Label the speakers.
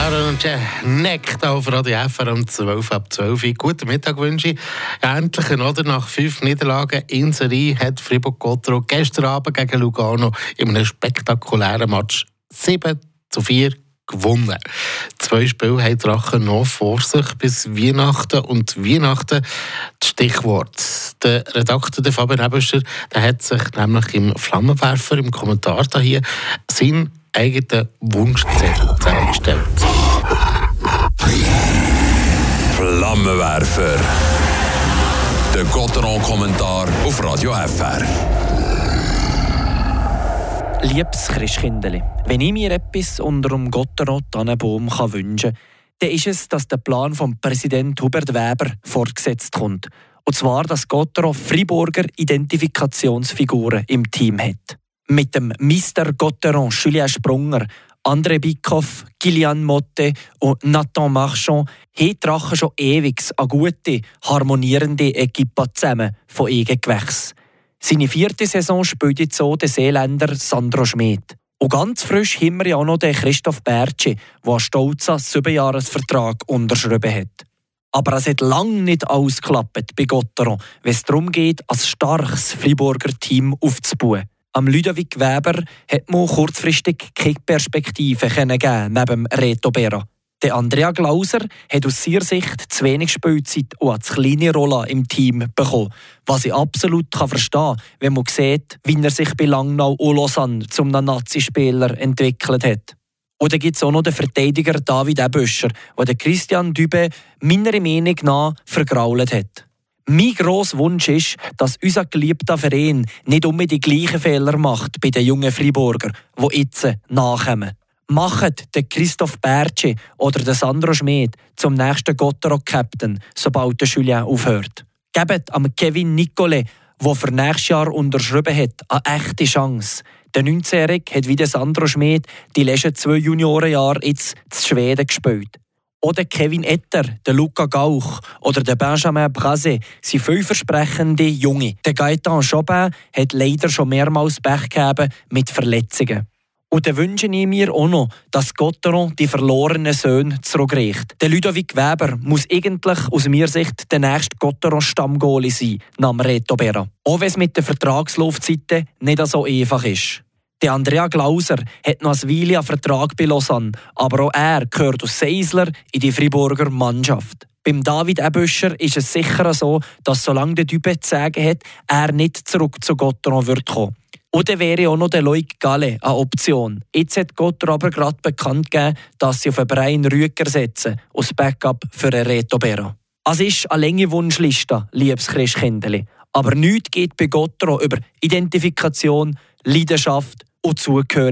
Speaker 1: Laura und neckt auf Radio FR um 12 ab 12 Uhr. Guten Mittag wünsche ich. Endlich oder nach fünf Niederlagen in Serie hat Fribourg-Gotteron gestern Abend gegen Lugano in einem spektakulären Match 7 zu 4 gewonnen. Zwei Spiele haben Drachen noch vor sich bis Weihnachten. Und Weihnachten, das Stichwort. Der Redakteur der Fabian Ebescher der hat sich nämlich im Flammenwerfer, im Kommentar hier, seinen eigenen Wunschzettel zusammengestellt.
Speaker 2: Flammenwerfer. Der Gotteron-Kommentar auf Radio FR.
Speaker 3: Liebes Christkindeli, wenn ich mir etwas unter dem Gotteron Tannenbaum wünschen kann, dann ist es, dass der Plan vom Präsident Hubert Weber fortgesetzt kommt. Und zwar, dass Gotteron Friburger Identifikationsfiguren im Team hat. Mit dem Mr. Gotteron Julien Sprunger, André Bickhoff, Gillian Motte und Nathan Marchand haben Drachen schon ewig eine gute, harmonierende Equipe zusammen von Eigengewächs. Seine vierte Saison spielt jetzt so der Seeländer Sandro Schmid. Und ganz frisch haben wir ja auch noch den Christoph Bertschi, der einen stolzen Siebenjahresvertrag unterschrieben hat. Aber es hat lange nicht ausgeklappt bei Gotteron, wenn es darum geht, ein starkes Friburger Team aufzubauen. Am Ludovic Weber hat man kurzfristig keine Perspektive geben neben Reto Berra. Der Andrea Glauser hat aus seiner Sicht zu wenig Spielzeit und eine zu kleine Rolle im Team bekommen. Was ich absolut verstehen kann, wenn man sieht, wie er sich bei Langnau und Lausanne zum Nazi-Spieler entwickelt hat. Dann gibt es auch noch den Verteidiger David Ebüscher, der Christian Dübe meiner Meinung nach vergrault hat. Mein grosser Wunsch ist, dass unser geliebter Verein nicht unbedingt die gleichen Fehler macht bei den jungen Friburger, die jetzt nachkommen. Macht den Christoph Bertschi oder den Sandro Schmid zum nächsten Gotterock-Captain, sobald der Julien aufhört. Gebt am Kevin Nicole, der für nächstes Jahr unterschrieben hat, eine echte Chance. Der 19-Jährige hat wie der Sandro Schmid die letzten zwei Juniorenjahre jetzt zu Schweden gespielt. Oder Kevin Etter, der Luca Gauch oder der Benjamin Brase sind vielversprechende Junge. Der Gaetan Chopin hat leider schon mehrmals Pech gegeben mit Verletzungen. Und dann wünsche ich mir auch noch, dass Gotteron die verlorenen Söhne zurückreicht. Der Ludovic Weber muss eigentlich aus meiner Sicht der nächste Gotteron-Stammgoalie sein, nach Reto Berra. Auch wenn es mit den Vertragslaufzeiten nicht so einfach ist. Der Andrea Glauser hat noch ein Weile einen Vertrag bei Lausanne, aber auch er gehört aus Seisler in die Friburger Mannschaft. Beim David Ebüscher ist es sicher so, dass solange der Typ zu sagen hat, er nicht zurück zu Gotteron wird kommen. Oder wäre auch noch der Loic Galle eine Option. Jetzt hat Gotter aber gerade bekannt gegeben, dass sie auf einen Brian Rüger setzen, als Backup für einen Reto Berra. Es ist eine lange Wunschliste, liebes Christkindli. Aber nichts geht bei Gottro über Identifikation, Leidenschaft und Zugehörigkeit.